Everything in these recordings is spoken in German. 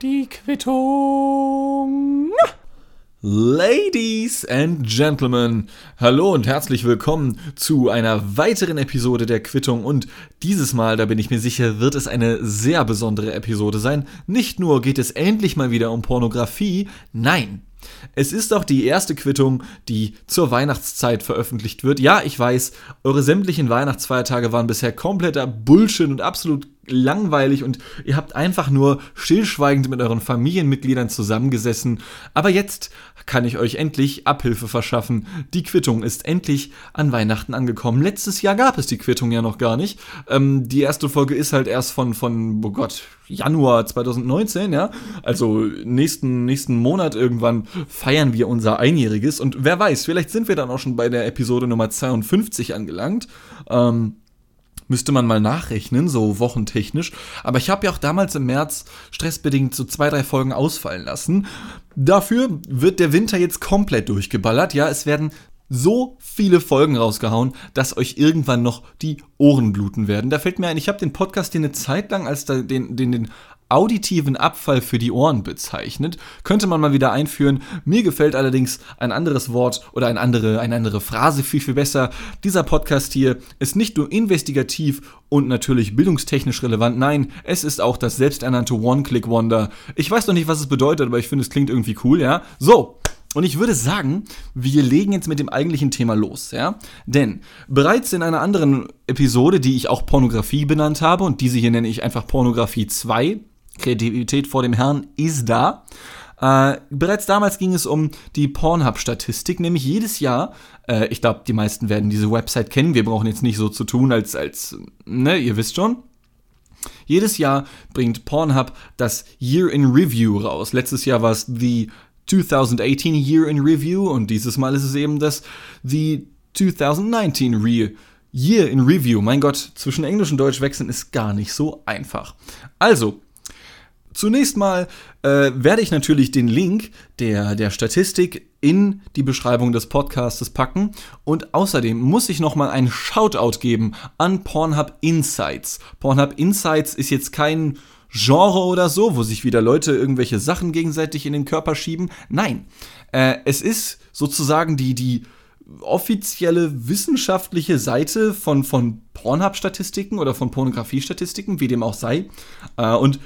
Die Quittung. Ladies and Gentlemen, hallo und herzlich willkommen zu einer weiteren Episode der Quittung und dieses Mal, da bin ich mir sicher, wird es eine sehr besondere Episode sein. Nicht nur geht es endlich mal wieder um Pornografie, nein, es ist auch die erste Quittung, die zur Weihnachtszeit veröffentlicht wird. Ja, ich weiß, eure sämtlichen Weihnachtsfeiertage waren bisher kompletter Bullshit und absolut langweilig und ihr habt einfach nur stillschweigend mit euren Familienmitgliedern zusammengesessen. Aber jetzt kann ich euch endlich Abhilfe verschaffen. Die Quittung ist endlich an Weihnachten angekommen. Letztes Jahr gab es die Quittung ja noch gar nicht. Ähm, die erste Folge ist halt erst von, von, oh Gott, Januar 2019, ja. Also nächsten, nächsten Monat irgendwann feiern wir unser Einjähriges. Und wer weiß, vielleicht sind wir dann auch schon bei der Episode Nummer 52 angelangt. Ähm, Müsste man mal nachrechnen, so wochentechnisch. Aber ich habe ja auch damals im März stressbedingt so zwei, drei Folgen ausfallen lassen. Dafür wird der Winter jetzt komplett durchgeballert. Ja, es werden so viele Folgen rausgehauen, dass euch irgendwann noch die Ohren bluten werden. Da fällt mir ein, ich habe den Podcast den eine Zeit lang als den, den, den auditiven Abfall für die Ohren bezeichnet. Könnte man mal wieder einführen. Mir gefällt allerdings ein anderes Wort oder eine andere, eine andere Phrase viel, viel besser. Dieser Podcast hier ist nicht nur investigativ und natürlich bildungstechnisch relevant. Nein, es ist auch das selbsternannte One-Click-Wonder. Ich weiß noch nicht, was es bedeutet, aber ich finde, es klingt irgendwie cool, ja? So, und ich würde sagen, wir legen jetzt mit dem eigentlichen Thema los, ja? Denn bereits in einer anderen Episode, die ich auch Pornografie benannt habe, und diese hier nenne ich einfach Pornografie 2, Kreativität vor dem Herrn ist da. Äh, bereits damals ging es um die Pornhub-Statistik, nämlich jedes Jahr, äh, ich glaube, die meisten werden diese Website kennen, wir brauchen jetzt nicht so zu tun, als, als, ne, ihr wisst schon. Jedes Jahr bringt Pornhub das Year in Review raus. Letztes Jahr war es die 2018 Year in Review und dieses Mal ist es eben das The 2019 Re Year in Review. Mein Gott, zwischen Englisch und Deutsch wechseln ist gar nicht so einfach. Also, Zunächst mal äh, werde ich natürlich den Link der, der Statistik in die Beschreibung des Podcasts packen und außerdem muss ich nochmal einen Shoutout geben an Pornhub Insights. Pornhub Insights ist jetzt kein Genre oder so, wo sich wieder Leute irgendwelche Sachen gegenseitig in den Körper schieben. Nein, äh, es ist sozusagen die, die offizielle wissenschaftliche Seite von, von Pornhub-Statistiken oder von Pornografie-Statistiken, wie dem auch sei. Äh, und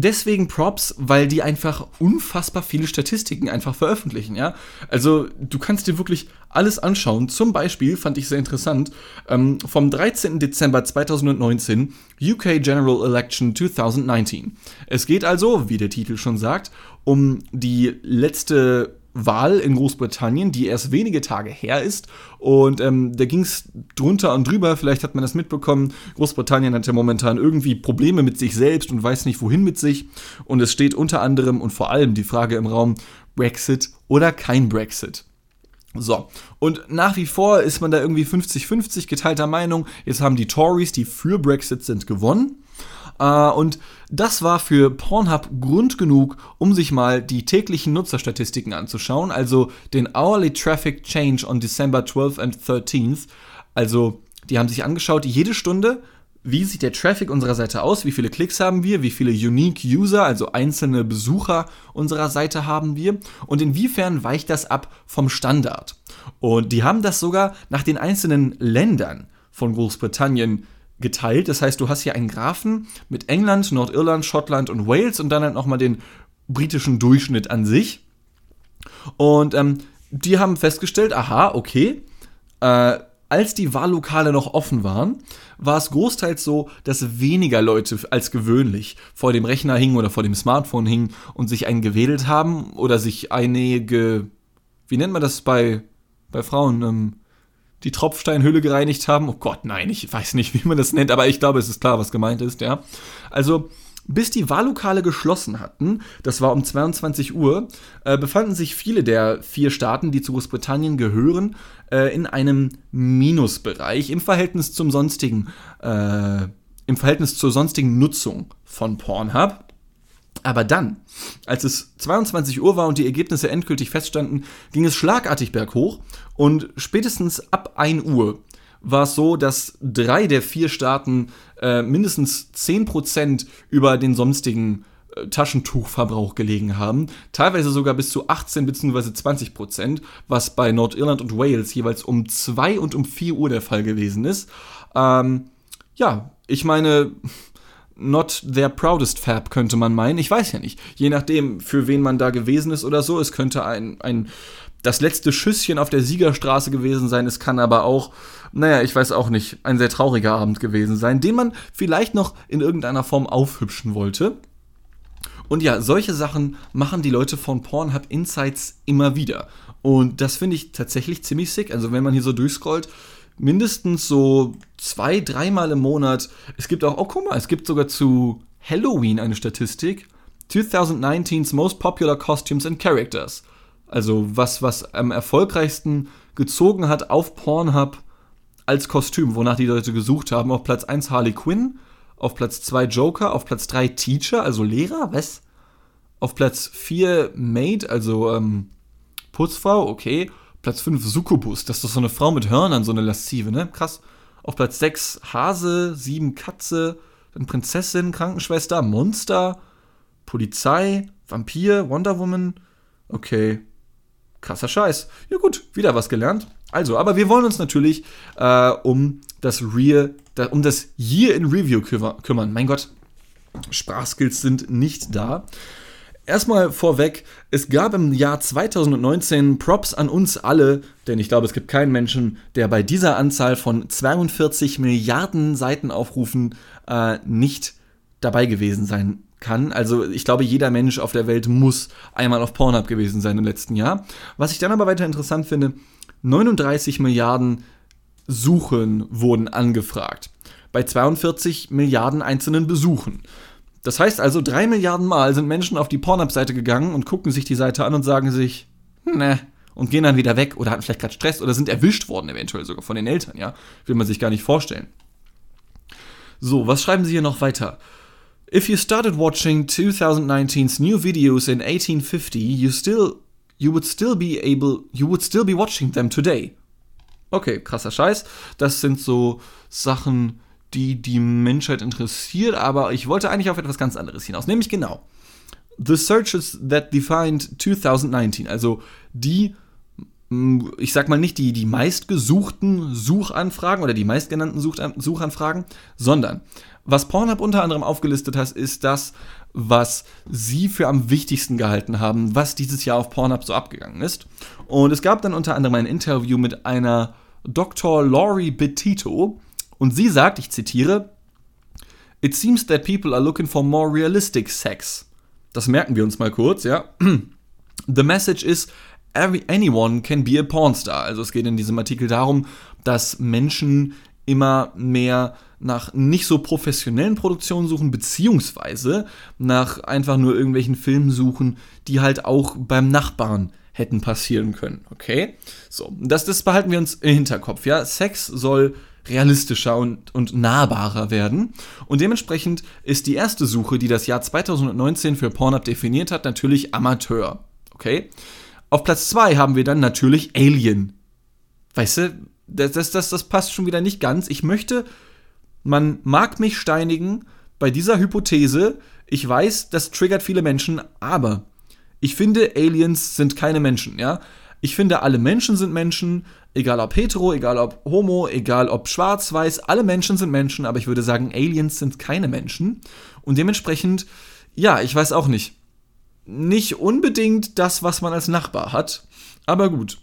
deswegen Props, weil die einfach unfassbar viele Statistiken einfach veröffentlichen, ja. Also du kannst dir wirklich alles anschauen. Zum Beispiel fand ich sehr interessant ähm, vom 13. Dezember 2019 UK General Election 2019. Es geht also, wie der Titel schon sagt, um die letzte Wahl in Großbritannien, die erst wenige Tage her ist. Und ähm, da ging es drunter und drüber, vielleicht hat man das mitbekommen. Großbritannien hat ja momentan irgendwie Probleme mit sich selbst und weiß nicht, wohin mit sich. Und es steht unter anderem und vor allem die Frage im Raum, Brexit oder kein Brexit. So, und nach wie vor ist man da irgendwie 50-50 geteilter Meinung. Jetzt haben die Tories, die für Brexit sind, gewonnen. Äh, und das war für Pornhub Grund genug, um sich mal die täglichen Nutzerstatistiken anzuschauen, also den Hourly Traffic Change on December 12th and 13th. Also, die haben sich angeschaut, jede Stunde, wie sieht der Traffic unserer Seite aus, wie viele Klicks haben wir, wie viele Unique User, also einzelne Besucher unserer Seite haben wir und inwiefern weicht das ab vom Standard. Und die haben das sogar nach den einzelnen Ländern von Großbritannien geteilt. Das heißt, du hast hier einen Graphen mit England, Nordirland, Schottland und Wales und dann halt nochmal den britischen Durchschnitt an sich. Und ähm, die haben festgestellt, aha, okay, äh, als die Wahllokale noch offen waren, war es großteils so, dass weniger Leute als gewöhnlich vor dem Rechner hingen oder vor dem Smartphone hingen und sich einen gewählt haben oder sich einige, wie nennt man das bei, bei Frauen, ähm, die Tropfsteinhülle gereinigt haben. Oh Gott, nein, ich weiß nicht, wie man das nennt, aber ich glaube, es ist klar, was gemeint ist, ja. Also, bis die Wahllokale geschlossen hatten, das war um 22 Uhr, äh, befanden sich viele der vier Staaten, die zu Großbritannien gehören, äh, in einem Minusbereich im Verhältnis zum sonstigen, äh, im Verhältnis zur sonstigen Nutzung von Pornhub. Aber dann, als es 22 Uhr war und die Ergebnisse endgültig feststanden, ging es schlagartig berghoch und spätestens ab 1 Uhr war es so, dass drei der vier Staaten äh, mindestens 10% über den sonstigen äh, Taschentuchverbrauch gelegen haben. Teilweise sogar bis zu 18 bzw. 20% was bei Nordirland und Wales jeweils um 2 und um 4 Uhr der Fall gewesen ist. Ähm, ja, ich meine, not their proudest Fab, könnte man meinen. Ich weiß ja nicht. Je nachdem, für wen man da gewesen ist oder so. Es könnte ein, ein das letzte Schüsschen auf der Siegerstraße gewesen sein. Es kann aber auch, naja, ich weiß auch nicht, ein sehr trauriger Abend gewesen sein, den man vielleicht noch in irgendeiner Form aufhübschen wollte. Und ja, solche Sachen machen die Leute von Pornhub Insights immer wieder. Und das finde ich tatsächlich ziemlich sick. Also wenn man hier so durchscrollt, mindestens so zwei, dreimal im Monat. Es gibt auch, oh guck mal, es gibt sogar zu Halloween eine Statistik. 2019's Most Popular Costumes and Characters. Also was, was am erfolgreichsten gezogen hat auf Pornhub als Kostüm, wonach die Leute gesucht haben. Auf Platz 1 Harley Quinn, auf Platz 2 Joker, auf Platz 3 Teacher, also Lehrer, was? Auf Platz 4 Maid, also ähm, Putzfrau, okay. Platz 5 Succubus, das ist doch so eine Frau mit Hörnern, so eine laszive, ne? Krass. Auf Platz 6 Hase, 7 Katze, dann Prinzessin, Krankenschwester, Monster, Polizei, Vampir, Wonder Woman. Okay. Krasser Scheiß. Ja gut, wieder was gelernt. Also, aber wir wollen uns natürlich äh, um das Real, da, um das Year in Review kümmern. Mein Gott, Sprachskills sind nicht da. Erstmal vorweg, es gab im Jahr 2019 Props an uns alle, denn ich glaube, es gibt keinen Menschen, der bei dieser Anzahl von 42 Milliarden Seitenaufrufen äh, nicht dabei gewesen sein kann. Also ich glaube, jeder Mensch auf der Welt muss einmal auf Pornhub gewesen sein im letzten Jahr. Was ich dann aber weiter interessant finde, 39 Milliarden Suchen wurden angefragt. Bei 42 Milliarden einzelnen Besuchen. Das heißt also, drei Milliarden Mal sind Menschen auf die Pornhub-Seite gegangen und gucken sich die Seite an und sagen sich, ne, und gehen dann wieder weg oder hatten vielleicht gerade Stress oder sind erwischt worden, eventuell sogar von den Eltern, ja. Will man sich gar nicht vorstellen. So, was schreiben sie hier noch weiter? If you started watching 2019's new videos in 1850, you still you would still be able you would still be watching them today. Okay, krasser Scheiß. Das sind so Sachen, die die Menschheit interessiert, aber ich wollte eigentlich auf etwas ganz anderes hinaus, nämlich genau The Searches that defined 2019, also die ich sag mal nicht die, die meistgesuchten Suchanfragen oder die meistgenannten Suchanfragen, sondern was Pornhub unter anderem aufgelistet hat, ist das, was sie für am wichtigsten gehalten haben, was dieses Jahr auf Pornhub so abgegangen ist. Und es gab dann unter anderem ein Interview mit einer Dr. Laurie Bettito, und sie sagt, ich zitiere, It seems that people are looking for more realistic sex. Das merken wir uns mal kurz, ja. The message is, every, anyone can be a pornstar. Also es geht in diesem Artikel darum, dass Menschen immer mehr nach nicht so professionellen Produktionen suchen, beziehungsweise nach einfach nur irgendwelchen Filmen suchen, die halt auch beim Nachbarn hätten passieren können, okay? So, das, das behalten wir uns im Hinterkopf, ja? Sex soll realistischer und, und nahbarer werden. Und dementsprechend ist die erste Suche, die das Jahr 2019 für Pornhub definiert hat, natürlich Amateur. Okay? Auf Platz 2 haben wir dann natürlich Alien. Weißt du, das, das, das, das passt schon wieder nicht ganz. Ich möchte, man mag mich steinigen bei dieser Hypothese. Ich weiß, das triggert viele Menschen, aber ich finde, Aliens sind keine Menschen, ja. Ich finde, alle Menschen sind Menschen, egal ob hetero, egal ob homo, egal ob schwarz, weiß, alle Menschen sind Menschen, aber ich würde sagen, Aliens sind keine Menschen. Und dementsprechend, ja, ich weiß auch nicht. Nicht unbedingt das, was man als Nachbar hat, aber gut.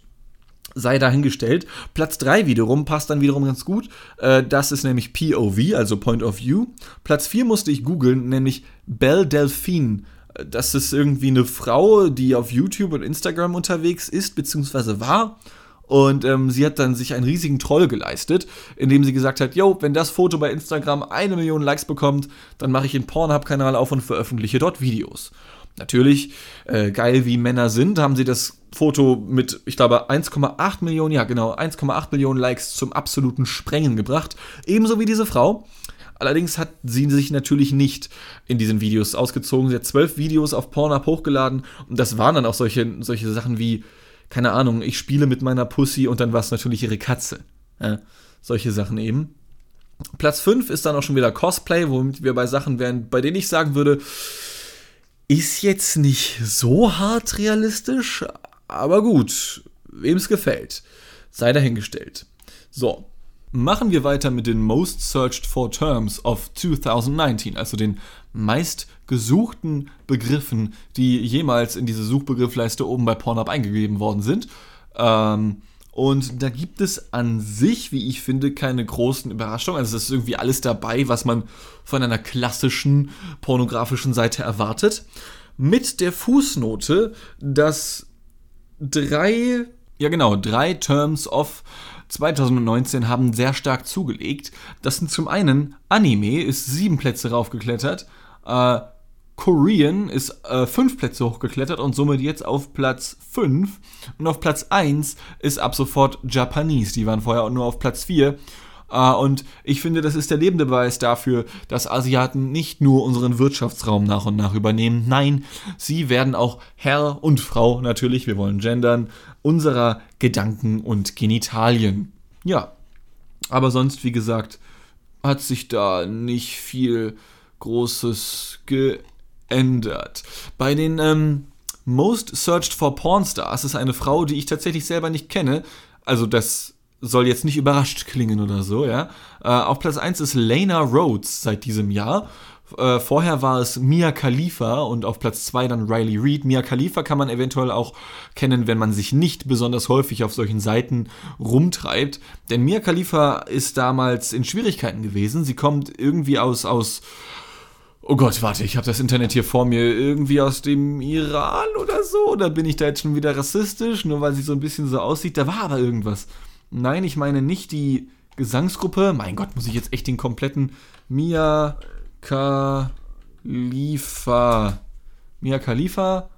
Sei dahingestellt. Platz 3 wiederum passt dann wiederum ganz gut. Äh, das ist nämlich POV, also Point of View. Platz 4 musste ich googeln, nämlich Belle Delphine das ist irgendwie eine Frau, die auf YouTube und Instagram unterwegs ist, beziehungsweise war. Und ähm, sie hat dann sich einen riesigen Troll geleistet, indem sie gesagt hat, yo, wenn das Foto bei Instagram eine Million Likes bekommt, dann mache ich einen Pornhub-Kanal auf und veröffentliche dort Videos. Natürlich, äh, geil wie Männer sind, haben sie das Foto mit, ich glaube, 1,8 Millionen, ja genau, 1,8 Millionen Likes zum absoluten Sprengen gebracht. Ebenso wie diese Frau. Allerdings hat sie sich natürlich nicht in diesen Videos ausgezogen. Sie hat zwölf Videos auf Pornhub hochgeladen und das waren dann auch solche, solche Sachen wie, keine Ahnung, ich spiele mit meiner Pussy und dann war es natürlich ihre Katze. Ja, solche Sachen eben. Platz 5 ist dann auch schon wieder Cosplay, womit wir bei Sachen wären, bei denen ich sagen würde, ist jetzt nicht so hart realistisch, aber gut, wem es gefällt, sei dahingestellt. So, machen wir weiter mit den Most Searched for Terms of 2019, also den meistgesuchten Begriffen, die jemals in diese Suchbegriffleiste oben bei Pornhub eingegeben worden sind. Ähm, und da gibt es an sich, wie ich finde, keine großen Überraschungen. Also es ist irgendwie alles dabei, was man von einer klassischen pornografischen Seite erwartet. Mit der Fußnote, dass drei, ja genau, drei Terms of 2019 haben sehr stark zugelegt. Das sind zum einen Anime, ist sieben Plätze raufgeklettert. Äh, Korean ist äh, fünf Plätze hochgeklettert und somit jetzt auf Platz 5. Und auf Platz 1 ist ab sofort Japanese. Die waren vorher nur auf Platz 4. Uh, äh, und ich finde, das ist der lebende Beweis dafür, dass Asiaten nicht nur unseren Wirtschaftsraum nach und nach übernehmen. Nein, sie werden auch Herr und Frau, natürlich, wir wollen gendern, unserer Gedanken und Genitalien. Ja, aber sonst, wie gesagt, hat sich da nicht viel Großes geändert ändert. Bei den ähm, Most Searched for Pornstars ist eine Frau, die ich tatsächlich selber nicht kenne. Also das soll jetzt nicht überrascht klingen oder so, ja. Äh, auf Platz 1 ist Lena Rhodes seit diesem Jahr. Äh, vorher war es Mia Khalifa und auf Platz 2 dann Riley Reid. Mia Khalifa kann man eventuell auch kennen, wenn man sich nicht besonders häufig auf solchen Seiten rumtreibt. Denn Mia Khalifa ist damals in Schwierigkeiten gewesen. Sie kommt irgendwie aus, aus Oh Gott, warte, ich habe das Internet hier vor mir. Irgendwie aus dem Iran oder so? Oder bin ich da jetzt schon wieder rassistisch, nur weil sie so ein bisschen so aussieht? Da war aber irgendwas. Nein, ich meine nicht die Gesangsgruppe. Mein Gott, muss ich jetzt echt den kompletten Mia Khalifa. Mia Khalifa?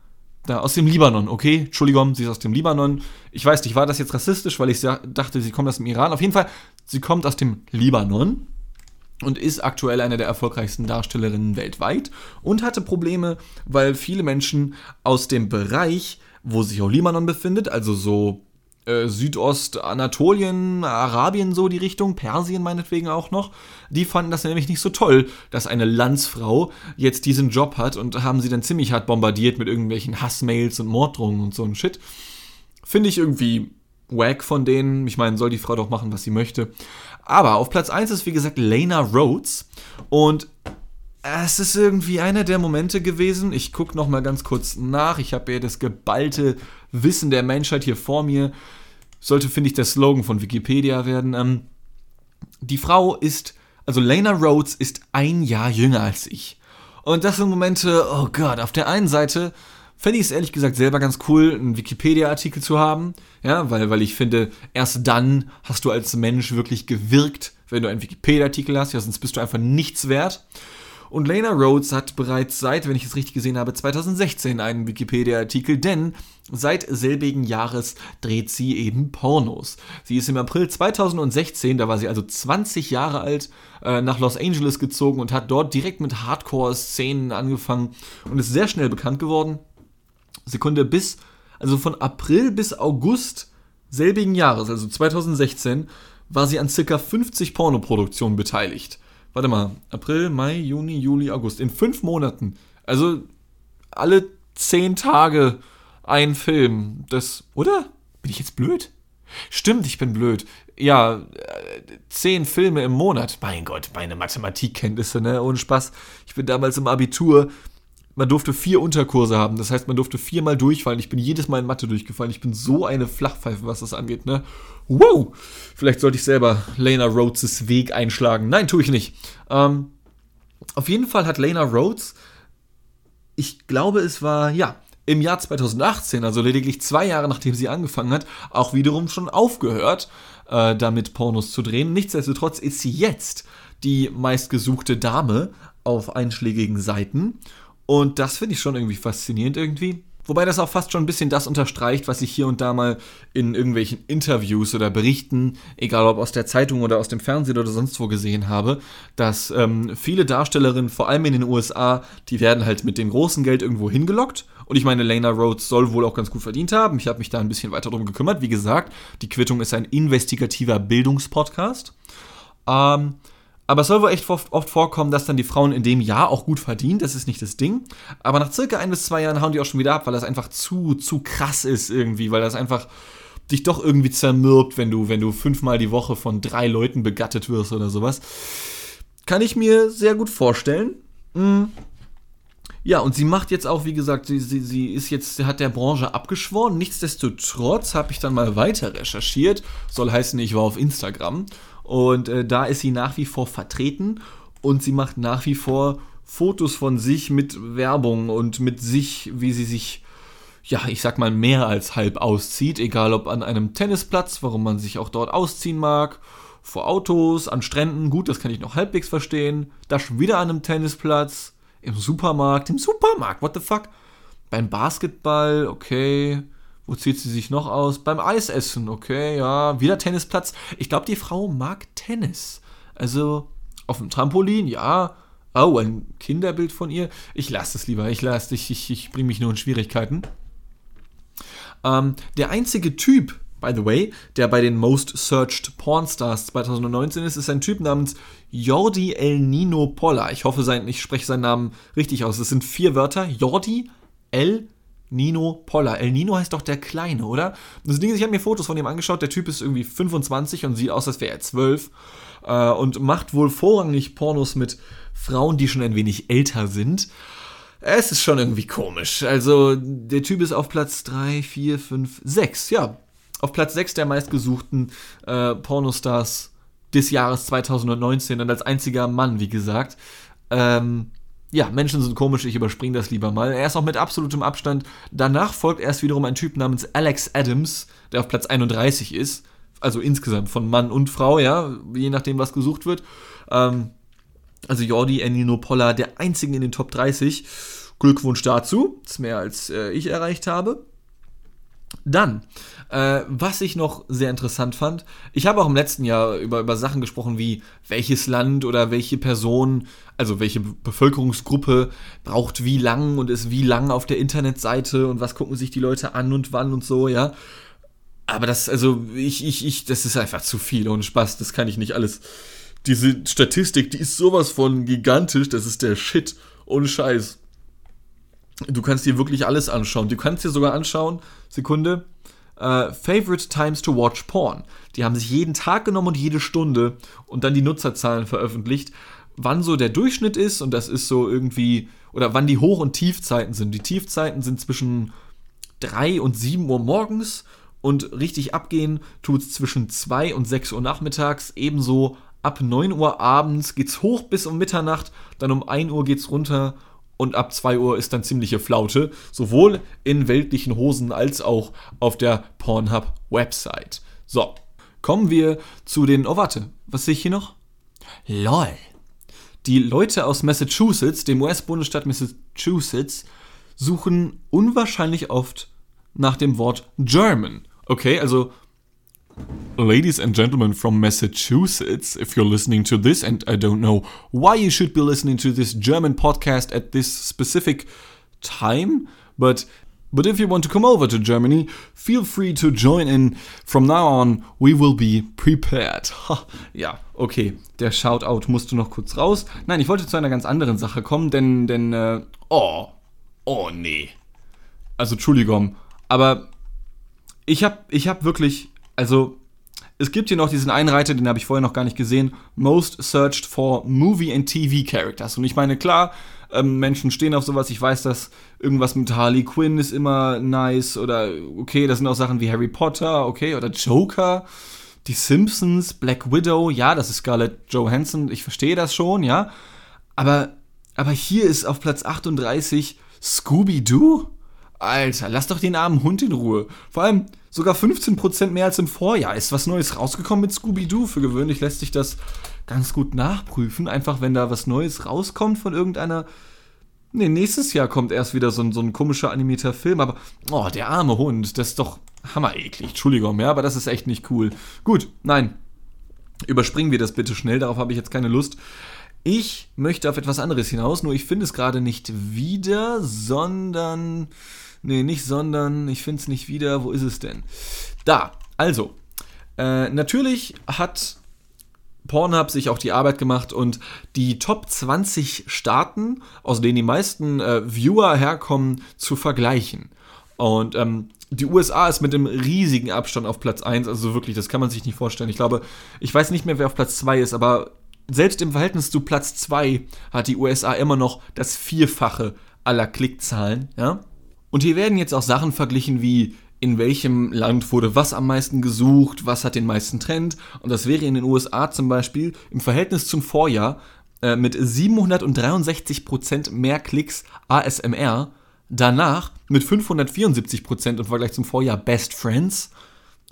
Da, aus dem Libanon, okay? Entschuldigung, sie ist aus dem Libanon. Ich weiß nicht, war das jetzt rassistisch, weil ich dachte, sie kommt aus dem Iran? Auf jeden Fall, sie kommt aus dem Libanon und ist aktuell eine der erfolgreichsten Darstellerinnen weltweit und hatte Probleme, weil viele Menschen aus dem Bereich, wo sich auch Libanon befindet, also so äh, Südostanatolien, Arabien so die Richtung, Persien meinetwegen auch noch, die fanden das nämlich nicht so toll, dass eine Landsfrau jetzt diesen Job hat und haben sie dann ziemlich hart bombardiert mit irgendwelchen Hassmails und Morddrohungen und so ein Shit. Finde ich irgendwie wack von denen. Ich meine, soll die Frau doch machen, was sie möchte. Aber auf Platz 1 ist wie gesagt Lena Rhodes und es ist irgendwie einer der Momente gewesen. Ich gucke noch mal ganz kurz nach. Ich habe ja das geballte Wissen der Menschheit hier vor mir. Sollte, finde ich, der Slogan von Wikipedia werden. Ähm, die Frau ist, also Lena Rhodes ist ein Jahr jünger als ich. Und das sind Momente, oh Gott, auf der einen Seite fände ich es ehrlich gesagt selber ganz cool, einen Wikipedia-Artikel zu haben. Ja, weil, weil ich finde, erst dann hast du als Mensch wirklich gewirkt, wenn du einen Wikipedia-Artikel hast, ja, sonst bist du einfach nichts wert. Und Lena Rhodes hat bereits seit, wenn ich es richtig gesehen habe, 2016 einen Wikipedia-Artikel, denn seit selbigen Jahres dreht sie eben Pornos. Sie ist im April 2016, da war sie also 20 Jahre alt, äh, nach Los Angeles gezogen und hat dort direkt mit Hardcore-Szenen angefangen und ist sehr schnell bekannt geworden. Sekunde bis, also von April bis August selbigen Jahres, also 2016, war sie an circa 50 Pornoproduktionen beteiligt. Warte mal, April, Mai, Juni, Juli, August. In fünf Monaten. Also alle zehn Tage ein Film. Das, oder? Bin ich jetzt blöd? Stimmt, ich bin blöd. Ja, äh, zehn Filme im Monat. Mein Gott, meine Mathematikkenntnisse, ne? Ohne Spaß. Ich bin damals im Abitur man durfte vier Unterkurse haben. Das heißt, man durfte viermal durchfallen. Ich bin jedes Mal in Mathe durchgefallen. Ich bin so eine Flachpfeife, was das angeht, ne? Wow! Vielleicht sollte ich selber Lena Rhodes' Weg einschlagen. Nein, tue ich nicht. Ähm, auf jeden Fall hat Lena Rhodes, ich glaube, es war, ja, im Jahr 2018, also lediglich zwei Jahre nachdem sie angefangen hat, auch wiederum schon aufgehört, äh, damit Pornos zu drehen. Nichtsdestotrotz ist sie jetzt die meistgesuchte Dame auf einschlägigen Seiten und das finde ich schon irgendwie faszinierend irgendwie. Wobei das auch fast schon ein bisschen das unterstreicht, was ich hier und da mal in irgendwelchen Interviews oder Berichten, egal ob aus der Zeitung oder aus dem Fernsehen oder sonst wo gesehen habe, dass ähm, viele Darstellerinnen, vor allem in den USA, die werden halt mit dem großen Geld irgendwo hingelockt. Und ich meine, Lena Rhodes soll wohl auch ganz gut verdient haben. Ich habe mich da ein bisschen weiter drum gekümmert. Wie gesagt, die Quittung ist ein investigativer Bildungspodcast. Ähm, aber es soll wohl echt oft, vorkommen, dass dann die Frauen in dem Jahr auch gut verdienen. Das ist nicht das Ding. Aber nach circa ein bis zwei Jahren hauen die auch schon wieder ab, weil das einfach zu, zu krass ist irgendwie, weil das einfach dich doch irgendwie zermürbt, wenn du, wenn du fünfmal die Woche von drei Leuten begattet wirst oder sowas. Kann ich mir sehr gut vorstellen. Mhm. Ja, und sie macht jetzt auch, wie gesagt, sie, sie, sie ist jetzt, sie hat der Branche abgeschworen. Nichtsdestotrotz habe ich dann mal weiter recherchiert. Soll heißen, ich war auf Instagram und äh, da ist sie nach wie vor vertreten und sie macht nach wie vor Fotos von sich mit Werbung und mit sich, wie sie sich, ja, ich sag mal, mehr als halb auszieht. Egal ob an einem Tennisplatz, warum man sich auch dort ausziehen mag, vor Autos, an Stränden, gut, das kann ich noch halbwegs verstehen. Da schon wieder an einem Tennisplatz, im Supermarkt, im Supermarkt, what the fuck? Beim Basketball, okay. Wo zieht sie sich noch aus? Beim Eisessen, okay, ja. Wieder Tennisplatz. Ich glaube, die Frau mag Tennis. Also auf dem Trampolin, ja. Oh, ein Kinderbild von ihr. Ich lasse es lieber. Ich lasse dich. Ich, ich bringe mich nur in Schwierigkeiten. Ähm, der einzige Typ, by the way, der bei den Most Searched Pornstars 2019 ist, ist ein Typ namens Jordi El Nino Polla. Ich hoffe, sein, ich spreche seinen Namen richtig aus. Es sind vier Wörter. Jordi El Nino Poller. El Nino heißt doch der Kleine, oder? Das Ding ist, ich habe mir Fotos von ihm angeschaut. Der Typ ist irgendwie 25 und sieht aus, als wäre er 12. Äh, und macht wohl vorrangig Pornos mit Frauen, die schon ein wenig älter sind. Es ist schon irgendwie komisch. Also, der Typ ist auf Platz 3, 4, 5, 6. Ja, auf Platz 6 der meistgesuchten äh, Pornostars des Jahres 2019 und als einziger Mann, wie gesagt. Ähm, ja, Menschen sind komisch, ich überspringe das lieber mal. Er ist auch mit absolutem Abstand. Danach folgt erst wiederum ein Typ namens Alex Adams, der auf Platz 31 ist. Also insgesamt von Mann und Frau, ja, je nachdem, was gesucht wird. Ähm, also Jordi Enino Polla, der einzige in den Top 30. Glückwunsch dazu. Das ist mehr als äh, ich erreicht habe. Dann, äh, was ich noch sehr interessant fand, ich habe auch im letzten Jahr über, über Sachen gesprochen wie welches Land oder welche Person, also welche Bevölkerungsgruppe braucht wie lang und ist wie lang auf der Internetseite und was gucken sich die Leute an und wann und so, ja. Aber das, also ich, ich, ich, das ist einfach zu viel und Spaß, das kann ich nicht alles. Diese Statistik, die ist sowas von gigantisch, das ist der Shit, ohne Scheiß. Du kannst dir wirklich alles anschauen. Du kannst dir sogar anschauen, Sekunde, äh, Favorite Times to Watch Porn. Die haben sich jeden Tag genommen und jede Stunde und dann die Nutzerzahlen veröffentlicht, wann so der Durchschnitt ist und das ist so irgendwie, oder wann die Hoch- und Tiefzeiten sind. Die Tiefzeiten sind zwischen 3 und 7 Uhr morgens und richtig abgehen tut es zwischen 2 und 6 Uhr nachmittags, ebenso ab 9 Uhr abends geht's hoch bis um Mitternacht, dann um 1 Uhr geht's runter und ab 2 Uhr ist dann ziemliche Flaute, sowohl in weltlichen Hosen als auch auf der Pornhub-Website. So, kommen wir zu den. Oh, warte, was sehe ich hier noch? LOL. Die Leute aus Massachusetts, dem US-Bundesstaat Massachusetts, suchen unwahrscheinlich oft nach dem Wort German. Okay, also Ladies and gentlemen from Massachusetts, if you're listening to this, and I don't know why you should be listening to this German podcast at this specific time, but but if you want to come over to Germany, feel free to join in. From now on, we will be prepared. Ha, ja, okay. Der Shoutout musste noch kurz raus. Nein, ich wollte zu einer ganz anderen Sache kommen, denn, denn, äh, oh, oh nee. Also, Entschuldigung, aber ich hab, ich hab wirklich also es gibt hier noch diesen einen Reiter, den habe ich vorher noch gar nicht gesehen. Most searched for Movie and TV Characters. Und ich meine, klar, ähm, Menschen stehen auf sowas. Ich weiß, dass irgendwas mit Harley Quinn ist immer nice. Oder okay, das sind auch Sachen wie Harry Potter, okay, oder Joker. Die Simpsons, Black Widow, ja, das ist Scarlett Johansson, ich verstehe das schon, ja. Aber, aber hier ist auf Platz 38 Scooby-Doo? Alter, lass doch den armen Hund in Ruhe. Vor allem sogar 15% mehr als im Vorjahr. Ist was Neues rausgekommen mit Scooby-Doo? Für gewöhnlich lässt sich das ganz gut nachprüfen. Einfach wenn da was Neues rauskommt von irgendeiner Nee, nächstes Jahr kommt erst wieder so ein, so ein komischer animierter Film, aber, oh, der arme Hund, das ist doch hammereklig. Entschuldigung, ja, aber das ist echt nicht cool. Gut, nein. Überspringen wir das bitte schnell, darauf habe ich jetzt keine Lust. Ich möchte auf etwas anderes hinaus, nur ich finde es gerade nicht wieder, sondern. Nee, nicht sondern, ich finde es nicht wieder. Wo ist es denn? Da, also. Äh, natürlich hat Pornhub sich auch die Arbeit gemacht und die Top 20 Staaten, aus denen die meisten äh, Viewer herkommen, zu vergleichen. Und ähm, die USA ist mit einem riesigen Abstand auf Platz 1, also wirklich, das kann man sich nicht vorstellen. Ich glaube, ich weiß nicht mehr, wer auf Platz 2 ist, aber selbst im Verhältnis zu Platz 2 hat die USA immer noch das Vierfache aller Klickzahlen, ja. Und hier werden jetzt auch Sachen verglichen wie in welchem Land wurde was am meisten gesucht, was hat den meisten Trend. Und das wäre in den USA zum Beispiel im Verhältnis zum Vorjahr äh, mit 763% mehr Klicks ASMR. Danach mit 574% im Vergleich zum Vorjahr Best Friends.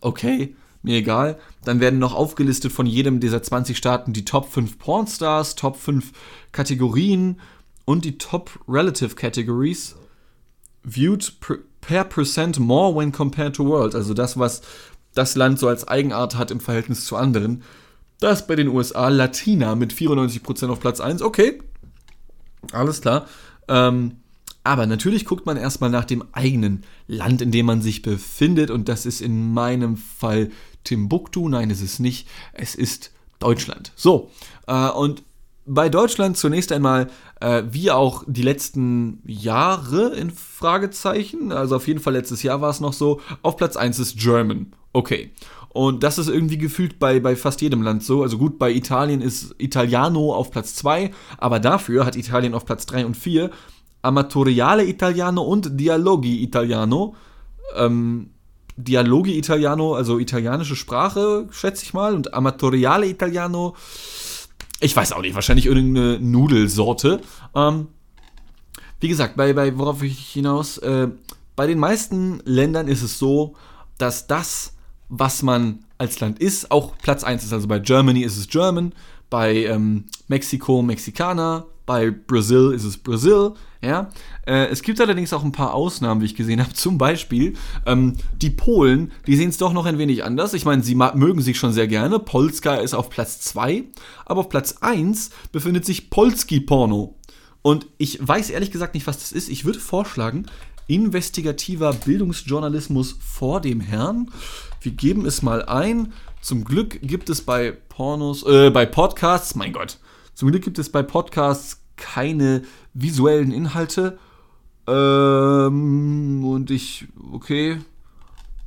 Okay, mir egal. Dann werden noch aufgelistet von jedem dieser 20 Staaten die Top 5 Pornstars, Top 5 Kategorien und die Top Relative Categories. Viewed per percent more when compared to world. Also das, was das Land so als Eigenart hat im Verhältnis zu anderen. Das bei den USA Latina mit 94% auf Platz 1. Okay, alles klar. Ähm, aber natürlich guckt man erstmal nach dem eigenen Land, in dem man sich befindet. Und das ist in meinem Fall Timbuktu. Nein, es ist nicht. Es ist Deutschland. So, äh, und bei Deutschland zunächst einmal, äh, wie auch die letzten Jahre in Fragezeichen, also auf jeden Fall letztes Jahr war es noch so, auf Platz 1 ist German. Okay. Und das ist irgendwie gefühlt bei, bei fast jedem Land so. Also gut, bei Italien ist Italiano auf Platz 2, aber dafür hat Italien auf Platz 3 und 4 Amatoriale Italiano und Dialogi Italiano. Ähm, Dialogi Italiano, also italienische Sprache, schätze ich mal, und Amatoriale Italiano ich weiß auch nicht, wahrscheinlich irgendeine Nudelsorte. Ähm, wie gesagt, bei, bei worauf ich hinaus, äh, bei den meisten Ländern ist es so, dass das, was man als Land ist, auch Platz 1 ist. Also bei Germany ist es German, bei ähm, Mexiko Mexikaner, bei Brasil ist es Brasil. Ja? Äh, es gibt allerdings auch ein paar Ausnahmen, wie ich gesehen habe. Zum Beispiel ähm, die Polen, die sehen es doch noch ein wenig anders. Ich meine, sie mögen sich schon sehr gerne. Polska ist auf Platz 2, aber auf Platz 1 befindet sich Polski Porno. Und ich weiß ehrlich gesagt nicht, was das ist. Ich würde vorschlagen, investigativer Bildungsjournalismus vor dem Herrn. Wir geben es mal ein. Zum Glück gibt es bei Pornos, äh, bei Podcasts, mein Gott, zum Glück gibt es bei Podcasts keine visuellen Inhalte. Ähm, und ich, okay,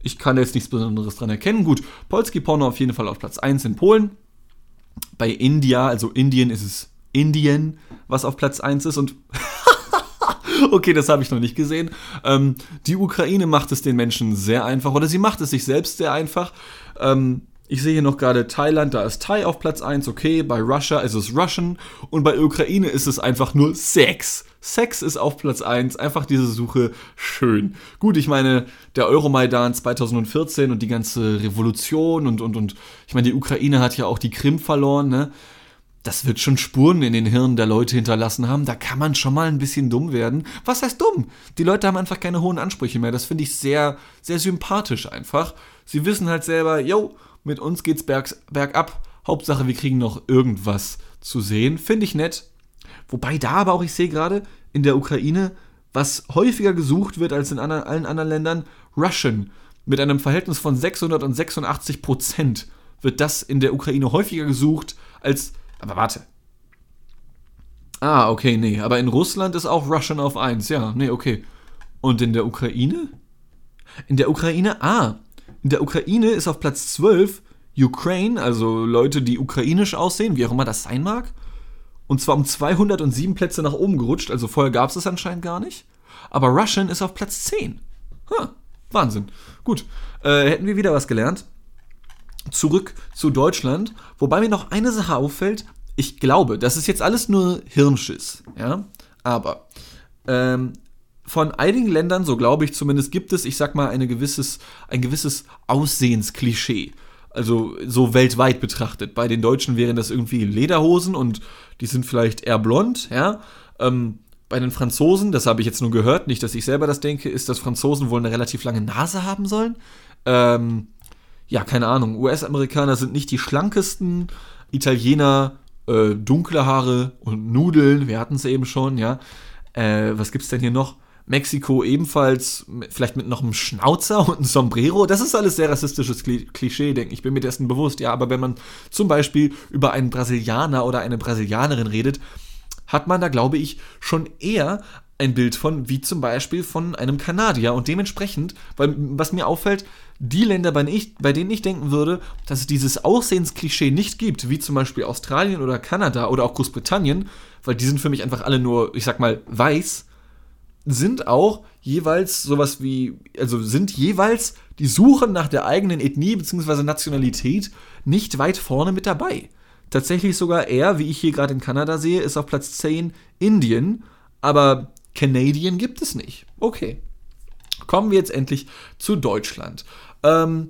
ich kann jetzt nichts Besonderes dran erkennen. Gut, Polski Porno auf jeden Fall auf Platz 1 in Polen. Bei India, also Indien, ist es Indien, was auf Platz 1 ist. Und okay, das habe ich noch nicht gesehen. Ähm, die Ukraine macht es den Menschen sehr einfach oder sie macht es sich selbst sehr einfach. Ähm, ich sehe hier noch gerade Thailand, da ist Thai auf Platz 1, okay. Bei Russia ist es Russian und bei Ukraine ist es einfach nur Sex. Sex ist auf Platz 1, einfach diese Suche schön. Gut, ich meine, der Euromaidan 2014 und die ganze Revolution und, und, und, ich meine, die Ukraine hat ja auch die Krim verloren, ne? Das wird schon Spuren in den Hirnen der Leute hinterlassen haben. Da kann man schon mal ein bisschen dumm werden. Was heißt dumm? Die Leute haben einfach keine hohen Ansprüche mehr. Das finde ich sehr, sehr sympathisch einfach. Sie wissen halt selber, yo, mit uns geht's berg, bergab. Hauptsache, wir kriegen noch irgendwas zu sehen. Finde ich nett. Wobei da aber auch, ich sehe gerade, in der Ukraine, was häufiger gesucht wird als in anderen, allen anderen Ländern, Russian. Mit einem Verhältnis von 686 Prozent wird das in der Ukraine häufiger gesucht als. Aber warte. Ah, okay, nee. Aber in Russland ist auch Russian auf 1. Ja, nee, okay. Und in der Ukraine? In der Ukraine, ah, in der Ukraine ist auf Platz 12 Ukraine, also Leute, die ukrainisch aussehen, wie auch immer das sein mag. Und zwar um 207 Plätze nach oben gerutscht, also vorher gab es es anscheinend gar nicht. Aber Russian ist auf Platz 10. Ha, Wahnsinn. Gut, äh, hätten wir wieder was gelernt. Zurück zu Deutschland, wobei mir noch eine Sache auffällt. Ich glaube, das ist jetzt alles nur Hirnschiss, ja. Aber ähm, von einigen Ländern, so glaube ich zumindest, gibt es, ich sag mal, eine gewisses, ein gewisses Aussehensklischee. Also so weltweit betrachtet. Bei den Deutschen wären das irgendwie Lederhosen und die sind vielleicht eher blond, ja. Ähm, bei den Franzosen, das habe ich jetzt nur gehört, nicht, dass ich selber das denke, ist, dass Franzosen wohl eine relativ lange Nase haben sollen. Ähm, ja, keine Ahnung. US-Amerikaner sind nicht die schlankesten. Italiener, äh, dunkle Haare und Nudeln, wir hatten es eben schon, ja. Äh, was gibt's denn hier noch? Mexiko ebenfalls, vielleicht mit noch einem Schnauzer und einem Sombrero. Das ist alles sehr rassistisches Klischee, denke ich. bin mir dessen bewusst, ja. Aber wenn man zum Beispiel über einen Brasilianer oder eine Brasilianerin redet, hat man da, glaube ich, schon eher ein Bild von, wie zum Beispiel von einem Kanadier. Und dementsprechend, weil was mir auffällt, die Länder, bei denen, ich, bei denen ich denken würde, dass es dieses Aussehensklischee nicht gibt, wie zum Beispiel Australien oder Kanada oder auch Großbritannien, weil die sind für mich einfach alle nur, ich sag mal, weiß, sind auch jeweils sowas wie, also sind jeweils die Suche nach der eigenen Ethnie bzw. Nationalität nicht weit vorne mit dabei. Tatsächlich sogar eher, wie ich hier gerade in Kanada sehe, ist auf Platz 10 Indien, aber Canadian gibt es nicht. Okay. Kommen wir jetzt endlich zu Deutschland. Ähm,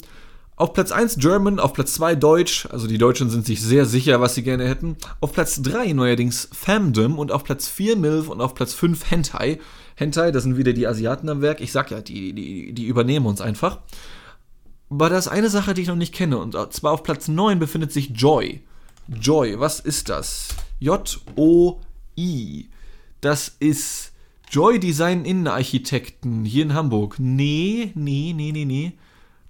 auf Platz 1 German, auf Platz 2 Deutsch, also die Deutschen sind sich sehr sicher, was sie gerne hätten. Auf Platz 3 neuerdings Famdom und auf Platz 4 MILF und auf Platz 5 Hentai. Hentai, das sind wieder die Asiaten am Werk. Ich sag ja, die, die, die übernehmen uns einfach. Aber da ist eine Sache, die ich noch nicht kenne. Und zwar auf Platz 9 befindet sich Joy. Joy, was ist das? J-O-I. Das ist Joy Design Innenarchitekten hier in Hamburg. Nee, nee, nee, nee, nee.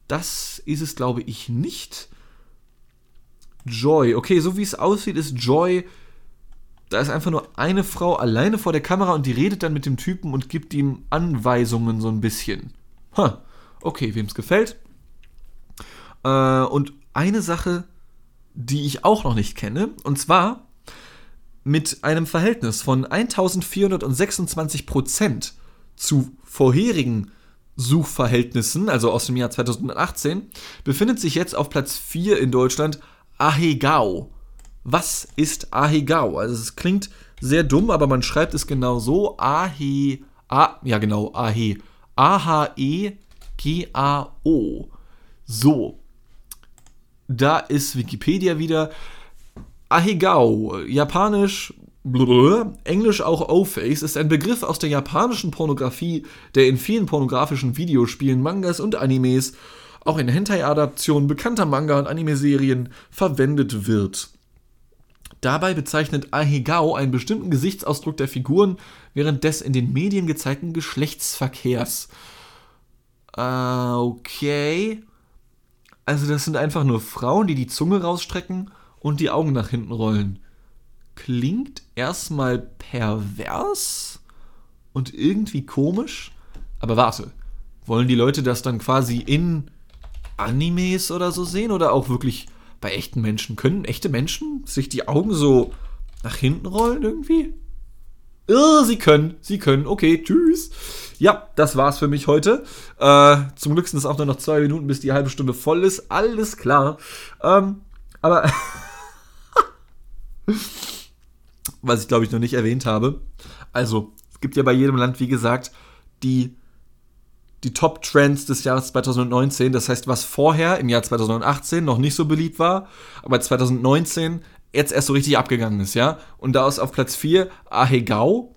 Das ist es, glaube ich, nicht. Joy. Okay, so wie es aussieht, ist Joy. Da ist einfach nur eine Frau alleine vor der Kamera und die redet dann mit dem Typen und gibt ihm Anweisungen so ein bisschen. Huh. Okay, wem es gefällt. Äh, und eine Sache, die ich auch noch nicht kenne, und zwar mit einem Verhältnis von 1426% zu vorherigen Suchverhältnissen, also aus dem Jahr 2018, befindet sich jetzt auf Platz 4 in Deutschland Ahegao. Was ist Ahegao? Also es klingt sehr dumm, aber man schreibt es genau so. Ahe, A, ja genau, Ahe. A-H-E-G-A-O. So. Da ist Wikipedia wieder. Ahegao, japanisch Blablabla. Englisch auch O-Face ist ein Begriff aus der japanischen Pornografie, der in vielen pornografischen Videospielen, Mangas und Animes, auch in Hentai-Adaptionen bekannter Manga- und Anime-Serien verwendet wird. Dabei bezeichnet Ahegao einen bestimmten Gesichtsausdruck der Figuren während des in den Medien gezeigten Geschlechtsverkehrs. Äh, okay. Also das sind einfach nur Frauen, die die Zunge rausstrecken und die Augen nach hinten rollen klingt erstmal pervers und irgendwie komisch. Aber warte, wollen die Leute das dann quasi in Animes oder so sehen oder auch wirklich bei echten Menschen? Können echte Menschen sich die Augen so nach hinten rollen irgendwie? Oh, sie können, sie können. Okay, tschüss. Ja, das war's für mich heute. Äh, zum Glück sind es auch nur noch zwei Minuten, bis die halbe Stunde voll ist. Alles klar. Ähm, aber was ich glaube ich noch nicht erwähnt habe. Also, es gibt ja bei jedem Land, wie gesagt, die, die Top-Trends des Jahres 2019. Das heißt, was vorher im Jahr 2018 noch nicht so beliebt war, aber 2019 jetzt erst so richtig abgegangen ist, ja. Und da ist auf Platz 4 Ahegao,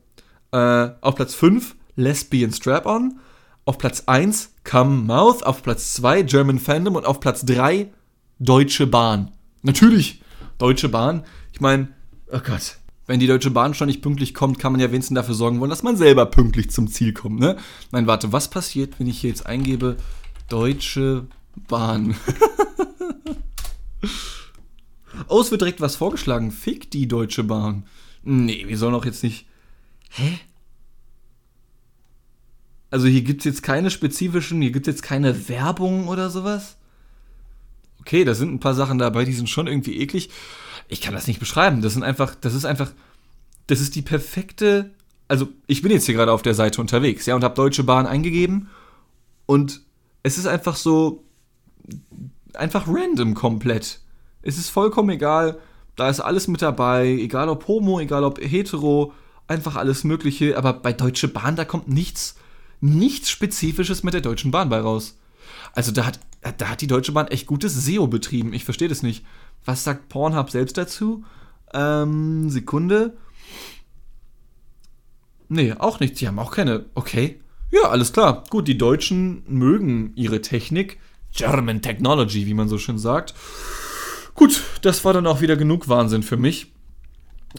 äh, auf Platz 5 Lesbian Strap-On, auf Platz 1 Come Mouth, auf Platz 2 German Fandom und auf Platz 3 Deutsche Bahn. Natürlich, Deutsche Bahn. Ich meine, oh Gott, wenn die Deutsche Bahn schon nicht pünktlich kommt, kann man ja wenigstens dafür sorgen wollen, dass man selber pünktlich zum Ziel kommt, ne? Nein, warte, was passiert, wenn ich hier jetzt eingebe Deutsche Bahn? oh, es wird direkt was vorgeschlagen. Fick die Deutsche Bahn. Nee, wir sollen auch jetzt nicht. Hä? Also hier gibt es jetzt keine spezifischen, hier gibt es jetzt keine Werbung oder sowas. Okay, da sind ein paar Sachen dabei, die sind schon irgendwie eklig ich kann das nicht beschreiben. Das sind einfach, das ist einfach, das ist die perfekte. Also, ich bin jetzt hier gerade auf der Seite unterwegs, ja, und habe Deutsche Bahn eingegeben und es ist einfach so, einfach random komplett. Es ist vollkommen egal, da ist alles mit dabei, egal ob Homo, egal ob Hetero, einfach alles Mögliche, aber bei Deutsche Bahn, da kommt nichts, nichts Spezifisches mit der Deutschen Bahn bei raus. Also da hat, da hat die Deutsche Bahn echt gutes SEO betrieben. Ich verstehe das nicht. Was sagt Pornhub selbst dazu? Ähm, Sekunde. Nee, auch nicht. Sie haben auch keine. Okay. Ja, alles klar. Gut, die Deutschen mögen ihre Technik. German Technology, wie man so schön sagt. Gut, das war dann auch wieder genug Wahnsinn für mich.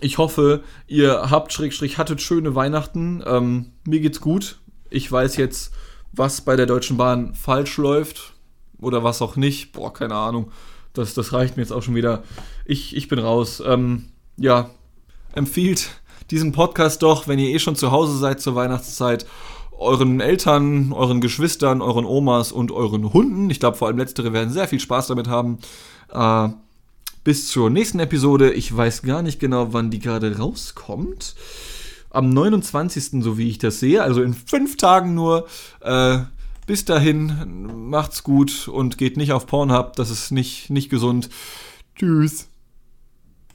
Ich hoffe, ihr habt Schrägstrich hattet schöne Weihnachten. Ähm, mir geht's gut. Ich weiß jetzt, was bei der Deutschen Bahn falsch läuft oder was auch nicht. Boah, keine Ahnung. Das, das reicht mir jetzt auch schon wieder. Ich, ich bin raus. Ähm, ja, empfiehlt diesen Podcast doch, wenn ihr eh schon zu Hause seid zur Weihnachtszeit, euren Eltern, euren Geschwistern, euren Omas und euren Hunden. Ich glaube, vor allem letztere werden sehr viel Spaß damit haben. Äh, bis zur nächsten Episode. Ich weiß gar nicht genau, wann die gerade rauskommt. Am 29. so wie ich das sehe, also in fünf Tagen nur. Äh, bis dahin, macht's gut und geht nicht auf Pornhub, das ist nicht, nicht gesund. Tschüss.